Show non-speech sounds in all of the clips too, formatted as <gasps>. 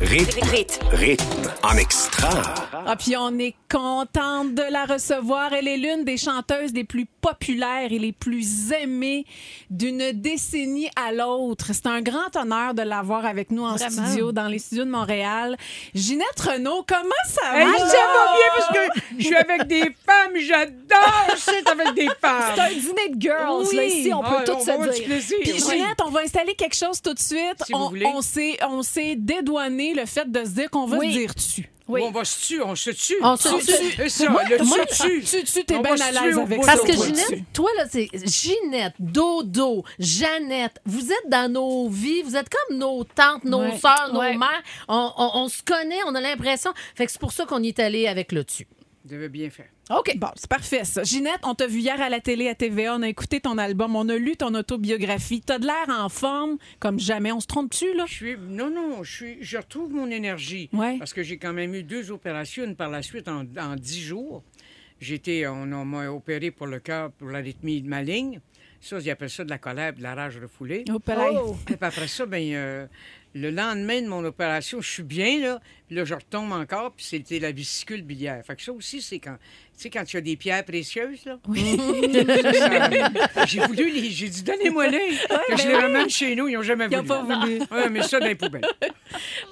Rythme. Rythme. Rythme en extra. Ah, puis on est contente de la recevoir. Elle est l'une des chanteuses les plus populaires et les plus aimées d'une décennie à l'autre. C'est un grand honneur de l'avoir avec nous en Vraiment. studio, dans les studios de Montréal. Ginette Renault, comment ça va? Hey, ça va bien parce que je suis avec des femmes, j'adore c'est avec des C'est femmes. un dîner de girls, Oui. là, ici, on peut Ah, tout on va se du dire. Puis Oui. Ginette, on va installer quelque chose tout de suite. Si on, on s'est dédouané le fait de se dire qu'on va Oui. se dire tu. Oui. On va se tuer, on se tue. On se tue. Ça, le Moi, tue, tu, tu, t'es bien à l'aise avec ça. Parce que. Ginette, toi, là, c'est Ginette, Dodo, Jeannette, vous êtes dans nos vies, vous êtes comme nos tantes, nos Ouais. sœurs, nos Ouais. mères. On, on- on se connaît, on a l'impression. Fait que c'est pour ça qu'on y est allé avec le tu. Vous devez bien faire. OK, bon, c'est parfait ça. Ginette, on t'a vu hier à la télé à TVA, on a écouté ton album, on a lu ton autobiographie. T'as de l'air en forme comme jamais. On se trompe-tu, là? Je suis. Non, non, je suis. Je retrouve mon énergie. Ouais. Parce que j'ai quand même eu deux opérations, une par la suite en, en dix jours. J'étais. On, on m'a opéré pour le cœur, pour l'arythmie maligne. Ça, ils appellent ça de la colère, de la rage refoulée. Oh. Oh. Et puis après ça, ben, euh, le lendemain de mon opération, je suis bien, là. Puis là, je retombe encore, puis c'était la vésicule biliaire. Fait que ça aussi, c'est quand. Tu sais, quand tu as des pierres précieuses, là. Ça, <laughs> J'ai voulu les. J'ai dit, donnez-moi-les. que je les ramène chez nous. Ils n'ont jamais Ils ont voulu. pas voulu. Ouais, mais ça, dans les poubelles. <laughs>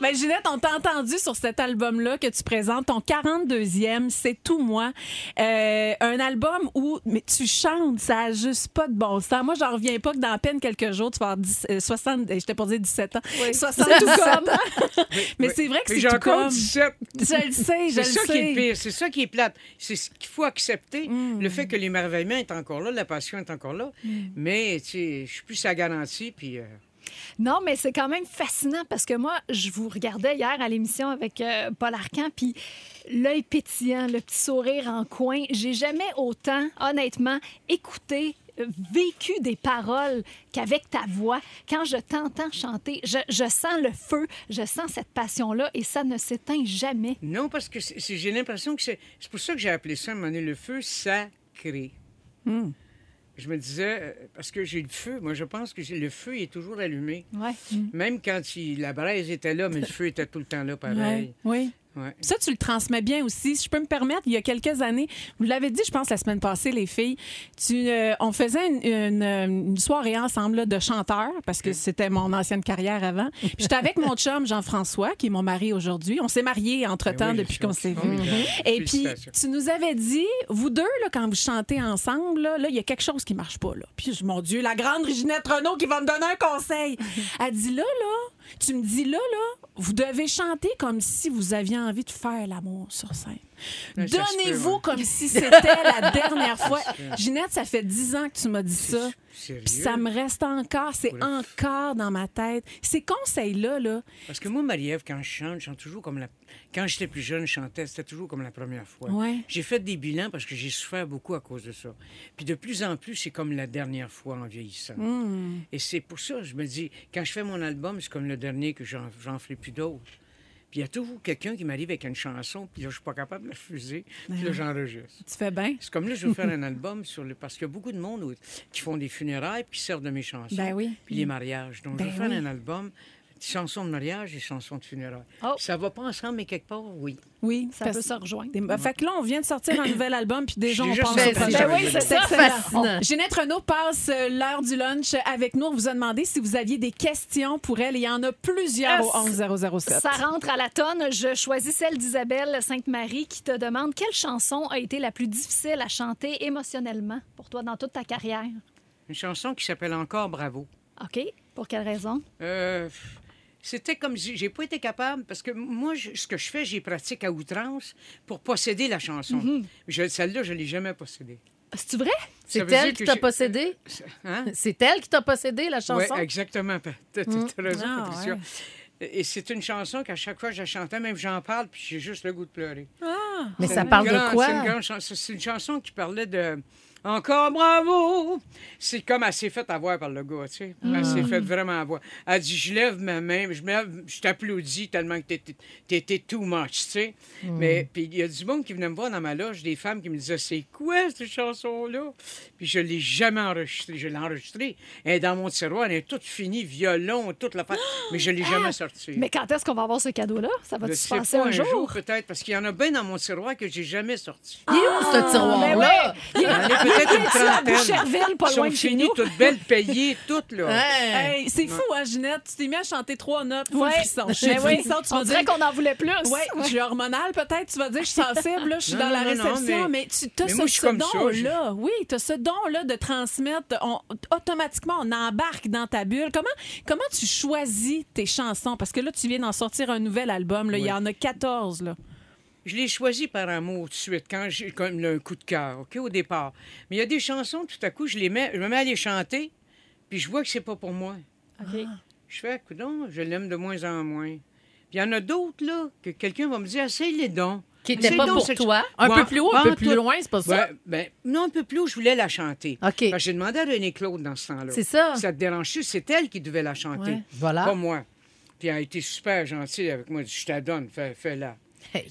Ben, Ginette, on t'a entendu sur cet album-là que tu présentes, ton 42e, C'est tout moi. Euh, un album où mais tu chantes, ça a juste pas de bon sens. Moi, j'en reviens pas que dans à peine quelques jours, tu vas avoir 10, euh, 60, euh, j'étais pour dire 17 ans, 77 ans. <laughs> Mais c'est vrai que c'est j'ai tout encore comme... 17. Je le sais, je C'est le ça qui est sais. pire, c'est ça qui est plate. C'est ce qu'il faut accepter. Mm. Le fait que l'émerveillement est encore là, la passion est encore là. Mm. Mais, tu sais, je suis plus sa garantie, puis... euh, Non, mais c'est quand même fascinant parce que moi, je vous regardais hier à l'émission avec euh, Paul Arcan, puis l'œil pétillant, le petit sourire en coin. J'ai jamais autant, honnêtement, écouté, vécu des paroles qu'avec ta voix. Quand je t'entends chanter, je, je sens le feu, je sens cette passion-là et ça ne s'éteint jamais. Non, parce que j'ai l'impression que c'est... C'est pour ça que j'ai appelé ça, à un moment donné, le feu sacré. Hmm. Je me disais, euh, parce que j'ai le feu, moi, je pense que le feu est toujours allumé. Ouais. Même quand il- la braise était là, mais le feu était tout le temps là, Ouais, pareil. oui. Ouais. Ça, tu le transmets bien aussi. Si je peux me permettre, il y a quelques années, vous l'avez dit, je pense, la semaine passée, les filles, tu, euh, on faisait une, une, euh, une soirée ensemble là, de chanteurs, parce que c'était mon ancienne carrière avant. J'étais avec mon chum Jean-François, qui est mon mari aujourd'hui. On s'est mariés entre-temps Ben oui, depuis qu'on s'est vu. formidable. Et puis, tu nous avais dit, vous deux, là, quand vous chantez ensemble, là, là, il y a quelque chose qui marche pas. Là. Puis, mon Dieu, la grande Ginette Renault qui va me donner un conseil. Elle dit, là, là, tu me dis, là, là, vous devez chanter comme si vous aviez envie de faire l'amour sur scène. Donnez-vous comme si c'était la dernière fois. <laughs> Ginette, ça fait dix ans que tu m'as dit ça. Puis ça me reste encore, c'est encore dans ma tête. Ces conseils-là, là, Parce que moi, Marie-Ève, quand je chante, je chante toujours comme la... Quand j'étais plus jeune, je chantais, c'était toujours comme la première fois. Ouais. J'ai fait des bilans parce que j'ai souffert beaucoup à cause de ça. Puis de plus en plus, c'est comme la dernière fois en vieillissant. Hmm. Et c'est pour ça, je me dis, quand je fais mon album, c'est comme le dernier que j'en ferai plus d'autres. Puis il y a toujours quelqu'un qui m'arrive avec une chanson, puis là, je suis pas capable de la refuser, puis là, j'enregistre. tu fais bien. C'est comme là, je veux faire <laughs> un album sur le... Parce qu'il y a beaucoup de monde qui font des funérailles puis qui servent de mes chansons. Ben oui. Puis les mariages. Donc, je Ben veux faire oui. un album, chansons de mariage et chansons de funérailles. Oh. Ça va pas ensemble, mais quelque part, oui. Oui, Ça peut se rejoindre. Des- ben, Fait que là, on vient de sortir un nouvel album, puis déjà, on déjà au prochain. Ben oui, c'est ça. Fascinant. Ginette Renault passe euh, l'heure du lunch avec nous. On vous a demandé si vous aviez des questions pour elle. Il y en a plusieurs au 11007. Ça rentre à la tonne. Je choisis celle d'Isabelle Sainte-Marie qui te demande quelle chanson a été la plus difficile à chanter émotionnellement pour toi dans toute ta carrière? Une chanson qui s'appelle Encore Bravo. OK? Pour quelle raison? Euh, C'était comme si j'ai pas été capable, parce que moi, je- ce que je fais, j'ai pratique à outrance pour posséder la chanson. Je- Celle-là, je l'ai jamais possédée. C'est vrai? C'est Ça veut dire elle qui t'a possédé? Hein? C'est elle qui t'a possédé, la Oui, chanson? exactement. T'as t'as raison, Ah, Patricia. ouais. Et c'est une chanson qu'à chaque fois que je la chantais, même j'en parle, puis j'ai juste le goût de pleurer. Mais C'est ça parle de quoi? C'est une. C'est une chanson qui parlait de, encore bravo. C'est comme elle s'est faite avoir par le gars, tu sais. Elle s'est faite vraiment avoir. Elle dit, je lève ma main, je, me lève, je t'applaudis tellement que t'étais- too much, tu sais. Mais puis il y a du monde qui venait me voir dans ma loge, des femmes qui me disaient, c'est quoi cette chanson-là? Puis je l'ai jamais enregistrée. Je l'ai enregistrée. Elle est dans mon tiroir, elle est toute finie, violon, toute la Mais je l'ai <gasps> jamais sortie. Mais quand est-ce qu'on va avoir ce cadeau-là? Ça va-tu se passer pas, un jour? peut-être, parce qu'il y en a bien dans mon tiroir que j'ai jamais sorti. Il est où, ce tiroir-là? ben <laughs> peut-être une trentaine. Boucherville, pas Ils loin sont de chez finis, nous. toutes belles, payées, toutes, là. Hey. Hey, c'est fou, hein, Ginette? Tu t'es mis à chanter trois notes, full Ouais. frisson. <laughs> Je suis Ben frisson, tu On vas dirait dire... qu'on en voulait plus. Oui, <laughs> je suis hormonale peut-être. Tu vas dire, je suis sensible, là, je suis Non, dans la non, réception, mais- mais, tu as mais ce, don-là. Oui, tu as ce don-là de transmettre. On- automatiquement, on embarque dans ta bulle. Comment, comment tu choisis tes chansons? Parce que là, tu viens d'en sortir un nouvel album. Là. Il y en a 14. Là. Je l'ai choisi par amour tout de suite, quand j'ai comme un coup de cœur, OK, au départ. Mais il y a des chansons, tout à coup, je les mets, je me mets à les chanter, puis je vois que c'est pas pour moi. OK. Je fais, coudon, je l'aime de moins en moins. Puis il y en a d'autres, là, que quelqu'un va me dire, essaye les dons. Qui n'était pas donc pour toi. Un peu plus haut, un peu plus tout. loin, c'est pas ça? Ouais, ben, non, un peu plus haut, je voulais la chanter. OK. J'ai demandé à René Claude dans ce temps-là. C'est ça. Ça te dérange c'est elle qui devait la chanter. Ouais. Voilà. Pas moi. Puis elle a été super gentille avec moi. Je te donne, fais- fais-la.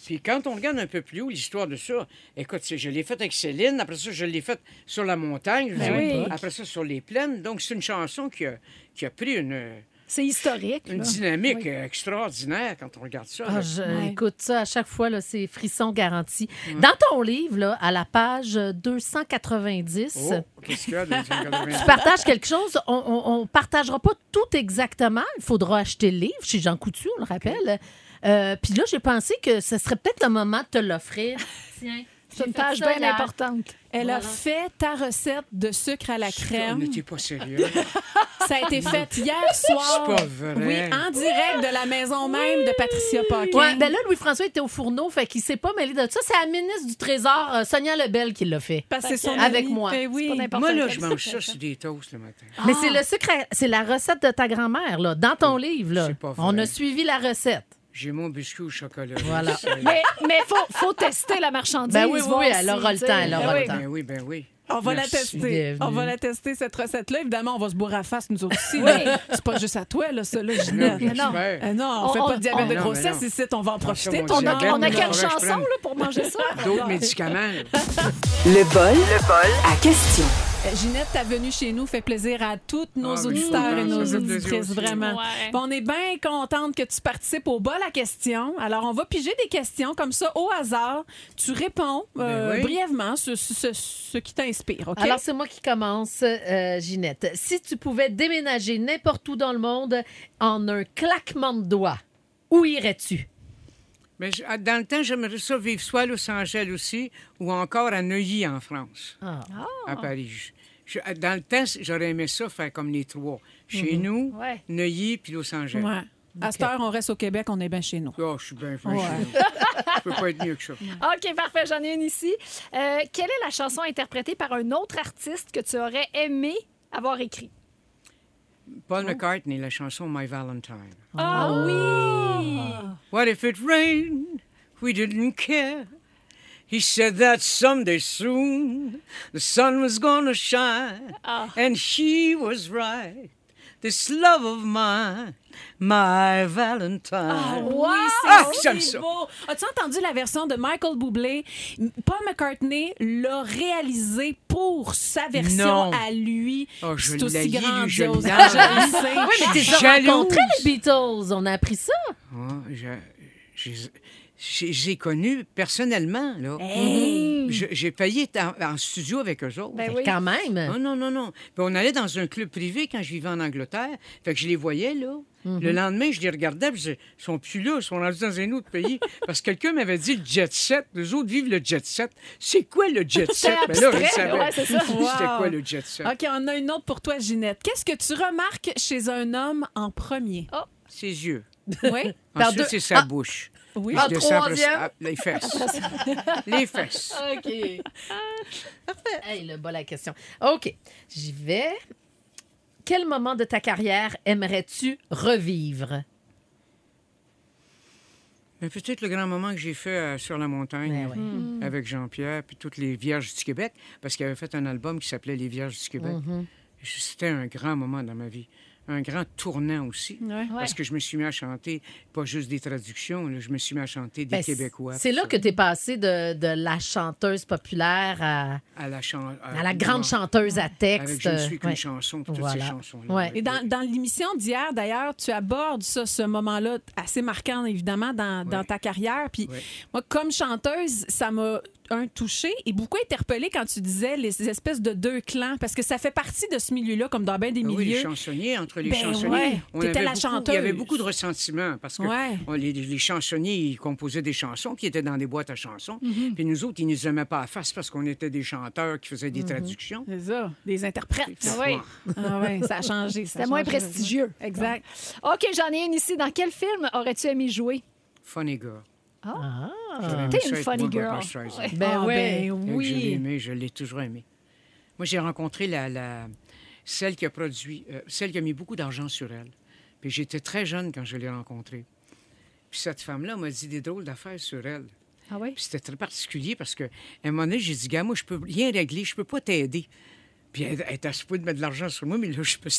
Puis quand on regarde un peu plus haut l'histoire de ça, écoute, je l'ai faite avec Céline, après ça, je l'ai faite sur la montagne, je Ben oui. après ça, sur les plaines. Donc, c'est une chanson qui a, qui a pris une, C'est historique. une là. dynamique Oui. extraordinaire quand on regarde ça. Ah, là. je- Ouais. Écoute, ça, à chaque fois, là, c'est frisson garanti. Dans ton livre, là, à la page 290, Oh, qu'est-ce qu'il y a dans les années 90? tu partages quelque chose. On ne partagera pas tout exactement. Il faudra acheter le livre chez Jean Coutu, on le rappelle. Euh, Puis là, j'ai pensé que ce serait peut-être le moment de te l'offrir. <laughs> Tiens. C'est une ça bien importante. Elle a fait ta recette de sucre à la crème. n'était pas sérieux. <laughs> Ça a été fait hier soir. C'est pas vrai. Oui, en direct de la maison même de Patricia Paquin. Ouais, ben là, Louis-François était au fourneau, fait qu'il s'est pas mêlé de ça. C'est la ministre du Trésor, euh, Sonia Lebel, qui l'a fait. Parce que c'est son Avec ami. moi. Ben oui. Pas Moi, là, je mange ça sur des toasts le matin. Mais c'est le sucre, à- c'est la recette de ta grand-mère, là, dans ton livre. Là. C'est pas vrai. On a suivi la recette. J'ai mon biscuit au chocolat. Voilà. Mais il faut, faut tester la marchandise. Ben oui, oui, oui, elle aura le temps, elle aura ben le oui. temps. Ben oui, ben oui. On va Merci. la tester. Bienvenue. On va la tester, cette recette-là. Évidemment, on va se bourrer à face, nous aussi. là. C'est pas juste à toi, là, ça, là, Ginette. Mais non. Euh, non, on, On- fait on- pas de diabète on- de mais grossesse non. ici, on va en profiter. On a, on a mais quelle chanson là, pour manger ça? D'autres médicaments. Le bol, le bol à question. Euh, Ginette, ta venue chez nous fait plaisir à toutes nos Ah, auditeurs et nos auditrices, vraiment. Ouais. Bon, on est bien contente que tu participes au bol à question. Alors, on va piger des questions comme ça au hasard. Tu réponds euh, Ben oui. brièvement ce, ce- ce- ce qui t'inspire? Alors, c'est moi qui commence, euh, Ginette. Si tu pouvais déménager n'importe où dans le monde en un claquement de doigts, où irais-tu? Mais je- dans le temps, j'aimerais ça vivre soit à Los Angeles aussi ou encore à Neuilly en France, Ah. à Paris. Je- dans le temps, j'aurais aimé ça faire comme les trois. Chez nous, Ouais. Neuilly puis Los Angeles. Ouais. À cette heure, on reste au Québec, on est bien chez nous. Oh, je suis bien Ouais. chez nous. <laughs> Je peux pas être mieux que ça. OK, parfait. J'en ai une ici. Euh, quelle est la chanson interprétée par un autre artiste que tu aurais aimé avoir écrit? Paul McCartney, la chanson My Valentine. Ah oui! What if it rained? We didn't care. He said that someday soon the sun was gonna shine. And he was right. This love of mine, my Valentine. Oui, c'est Ah, si j'aime ça. beau. As-tu entendu la version de Michael Bublé? Paul McCartney l'a réalisé pour sa version Non. à lui. Oh, je c'est aussi grandiose. Je sais. Oui, mais t'es rencontré les Beatles. On a appris ça. Ah, je- j'ai- j'ai connu personnellement, là. J'ai failli être en, en studio avec eux autres. Ben oui. Quand même. Non, non, non, non. Puis on allait dans un club privé quand je vivais en Angleterre. Fait que je les voyais, là. Le lendemain, je les regardais, puis je disais, ils sont plus là, ils sont rendus dans un autre pays. <laughs> Parce que quelqu'un m'avait dit le jet set. Les autres vivent le jet set. C'est quoi le jet set? C'est Mais là, je savais. ouais, c'est ça. C'était Wow. quoi le jet set? OK, on a une autre pour toi, Ginette. Qu'est-ce que tu remarques chez un homme en premier? Ses yeux. Oui? Ensuite, deux- c'est sa bouche. Oui. Je descends après ça- troisième? ah, les fesses. <laughs> les fesses. OK. Parfait. Hey, le bol à question. OK. J'y vais. Quel moment de ta carrière aimerais-tu revivre? Mais peut-être le grand moment que j'ai fait euh, sur la montagne Ben ouais. Mm. avec Jean-Pierre, puis toutes les Vierges du Québec, parce qu'il avait fait un album qui s'appelait Les Vierges du Québec. Mhm. C'était un grand moment dans ma vie. Un grand tournant aussi. Ouais. Parce que je me suis mis à chanter, pas juste des traductions, là, je me suis mis à chanter des Ben, Québécois. C'est là ça. que tu es passé de, de la chanteuse populaire à, À la, chan- à la grande chanteuse à Avec texte. Je ne suis qu'une Ouais. chanson, toutes Voilà. ces chansons-là. Ouais. Et dans, dans l'émission d'hier, d'ailleurs, tu abordes ça, ce moment-là, assez marquant, évidemment, dans, dans ta carrière. Puis Ouais. moi, comme chanteuse, ça m'a un touché et beaucoup interpellé quand tu disais les espèces de deux clans, parce que ça fait partie de ce milieu-là, comme dans bien des Ah oui, les milieux. chansonniers, entre les Ben chansonniers, ouais, on t'étais avait la beaucoup- chanteuse. Il y avait beaucoup de ressentiments parce que Ouais. on- les, les chansonniers, ils composaient des chansons qui étaient dans des boîtes à chansons. Mm-hmm. Puis nous autres, ils nous aimaient pas à face parce qu'on était des chanteurs qui faisaient des Mm-hmm. traductions. C'est ça, des interprètes. Ah oui. Ah ouais, ça a changé. C'était moins prestigieux. Exact. OK, j'en ai une ici. Dans quel film aurais-tu aimé jouer? Funny girl. Ah. Aimé T'es une funny girl. Ben Ah, ouais. ben Je l'ai oui. aimé, je l'ai toujours aimé. Moi, j'ai rencontré la, la- celle qui a produit, euh, celle qui a mis beaucoup d'argent sur elle. Puis j'étais très jeune quand je l'ai rencontrée. Puis cette femme-là m'a dit des drôles d'affaires sur elle. Ah oui? Puis c'était très particulier parce que, à un moment donné, j'ai dit, gars, moi, je peux rien régler, je peux pas t'aider. Puis elle, elle était à ce point de mettre de l'argent sur moi, mais là, je peux.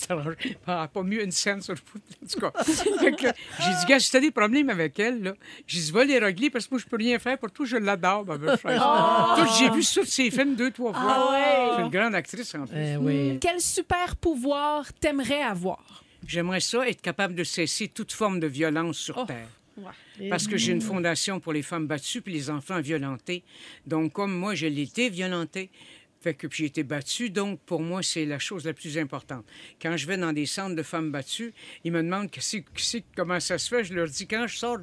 Pas, pas mieux une scène sur le foot. En tout cas, <laughs> Fait que j'ai dit, gars, si t'as des problèmes avec elle, là, j'ai dit, va les régler parce que moi, je peux rien faire pour toi, je l'adore, ma belle frère. Toi, J'ai vu sur ses films deux, trois fois. C'est une grande actrice, en plus. Eh oui. Quel super pouvoir t'aimerais avoir? J'aimerais ça être capable de cesser toute forme de violence sur Oh. Terre. Parce que j'ai une fondation pour les femmes battues puis les enfants violentés. Donc, comme moi, je l'ai été violenté, fait que puis j'ai été battue, donc pour moi, c'est la chose la plus importante. Quand je vais dans des centres de femmes battues, ils me demandent que c'est- que c'est- comment ça se fait. Je leur dis, quand je sors,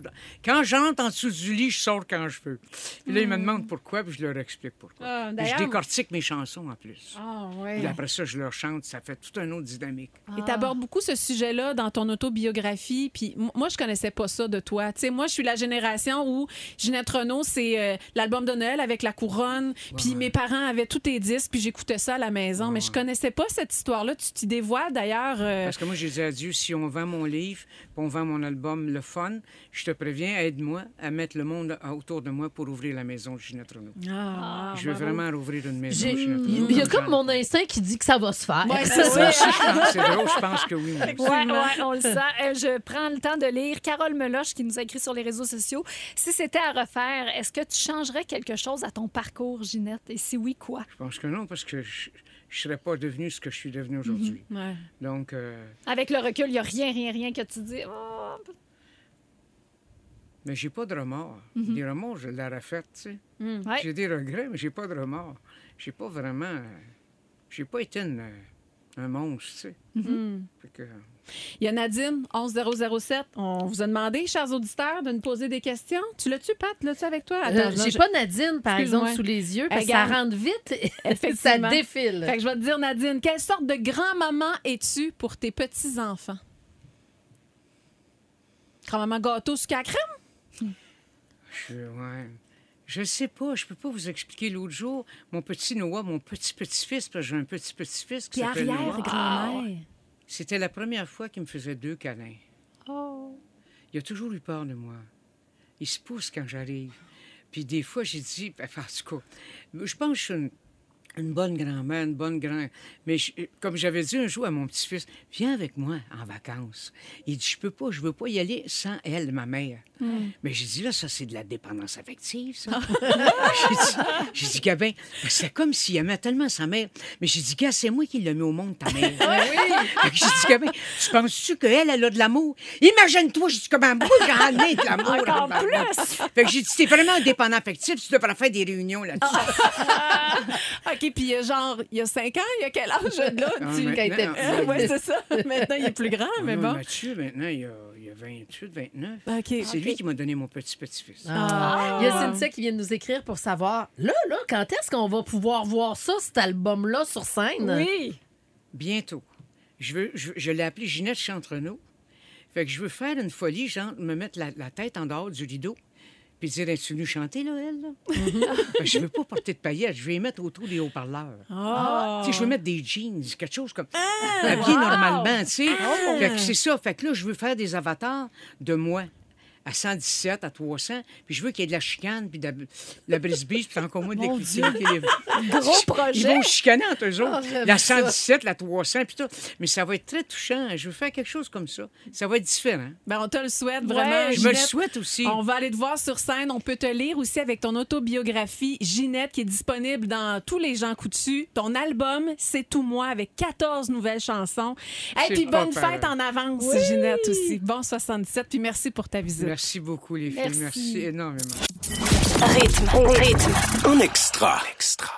quand j'entre en dessous du lit, je sors quand je veux. Puis là, ils me demandent pourquoi, puis je leur explique pourquoi. Ah, je décortique mes chansons en plus. Ah Puis après ça, je leur chante, ça fait toute une autre dynamique. Et tu abordes beaucoup ce sujet-là dans ton autobiographie. Puis m- moi, je connaissais pas ça de toi. Tu sais, moi, je suis la génération où Ginette Renault, c'est euh, l'album de Noël avec la couronne. Puis ouais. mes parents avaient tous tes puis j'écoutais ça à la maison. Ouais, Mais je connaissais pas cette histoire-là. Tu t'y dévoiles d'ailleurs. euh, Parce que moi, j'ai dit à Dieu, si on vend mon livre, puis on vend mon album Le Fun, je te préviens, aide-moi à mettre le monde autour de moi pour ouvrir la maison de Ginette Renault. Ah, je veux bravo. vraiment rouvrir une maison Ginette Il Renault. y a comme mon instinct qui dit que ça va se faire. Ouais, <laughs> c'est Moi ça. aussi, je pense- C'est drôle, je pense que oui. Ouais, ouais, on le sent. Euh, je prends le temps de lire Carole Meloche qui nous a écrit sur les réseaux sociaux. Si c'était à refaire, est-ce que tu changerais quelque chose à ton parcours, Ginette? Et si oui, quoi? Je pense que non, parce que je ne serais pas devenu ce que je suis devenu aujourd'hui. Ouais. Donc, euh, Avec le recul, il n'y a rien, rien, rien que tu dis. Oh, mais j'ai pas de remords. Mhm. Des remords, je l'aurais fait, tu sais. ouais. J'ai des regrets, mais j'ai pas de remords. J'ai pas vraiment... euh, J'ai pas été une, euh, un monstre, tu sais. Mm. Fait que- Il y a Nadine, 11007. On vous a demandé, chers auditeurs, de nous poser des questions. Tu l'as-tu, Pat? L'as-tu avec toi? Euh, non, J'ai je- pas Nadine, par exemple, sous les yeux, parce que ça rentre vite. <laughs> ça Effectivement. défile. Fait que je vais te dire, Nadine, quelle sorte de grand-maman es-tu pour tes petits-enfants? Grand-maman gâteau sucre à la crème? Je, ouais. Je sais pas, je peux pas vous expliquer. L'autre jour, mon petit Noah, mon petit-petit-fils, parce que j'ai un petit-petit-fils qui Puis s'appelle Noah, arrière-grand-mère. C'était la première fois qu'il me faisait deux câlins. Oh. Il a toujours eu peur de moi. Il se pousse quand j'arrive. Puis des fois, j'ai dit, enfin, en tout cas, je pense que je suis une, une bonne grand-mère, une bonne grand... Mais je- comme j'avais dit un jour à mon petit-fils, viens avec moi en vacances. Il dit, je peux pas, je veux pas y aller sans elle, ma mère. Mais j'ai dit, là, ça, c'est de la dépendance affective, ça. <laughs> j'ai dit, dit, Gabin, c'est comme s'il aimait tellement sa mère. Mais j'ai dit, gars, c'est moi qui l'ai mis au monde, ta mère. <laughs> Que j'ai dit, Gabin, tu penses-tu qu'elle, elle a de l'amour? Imagine-toi, j'ai dit, comment moi, j'en ai de l'amour. Encore en plus! Fait que j'ai dit, t'es vraiment un dépendant affectif, tu devrais faire des réunions là-dessus. <laughs> OK, puis euh, genre, il y a 5 ans, il y a quel âge, <laughs> là? Ah, tu... quand il était Ah, ouais, c'est ça. <laughs> Maintenant, il est plus grand, mais bon. Mathieu, maintenant, il a, il a 28, 29. OK. C'est lui qui m'a donné mon petit-petit-fils. Ah. Il y a Cynthia qui vient de nous écrire pour savoir, là, là, quand est-ce qu'on va pouvoir voir ça, cet album-là, sur scène? Oui. Bientôt. Je, veux, je, je l'ai appelé Ginette Chantrenault. Fait que je veux faire une folie, genre me mettre la, la tête en dehors du rideau, puis dire Es-tu venue chanter, là, elle? Là? Fait que je veux pas porter de paillettes, je vais les mettre autour des haut-parleurs. Ah. Je veux mettre des jeans, quelque chose comme. habillé normalement, tu sais. Fait que c'est ça. Fait que là, je veux faire des avatars de moi à 117, à 300, puis je veux qu'il y ait de la chicane, puis de la, de la brise-bise, puis encore moins de l'écriture. les- <laughs> Gros Ils projet. vont chicaner entre eux autres. Ah, la ça. 117, la 300, puis tout. Mais ça va être très touchant. Je veux faire quelque chose comme ça. Ça va être différent. Ben, on te le souhaite Ouais, vraiment. Je me le souhaite aussi. On va aller te voir sur scène. On peut te lire aussi avec ton autobiographie Ginette qui est disponible dans tous les gens coutus. Ton album C'est tout moi avec 14 nouvelles chansons. Et puis bonne fête en avance Ginette aussi. Bon 77 puis merci pour ta visite. Merci beaucoup, les filles. Merci. Merci énormément. Rythme, rythme. En extra. Extra.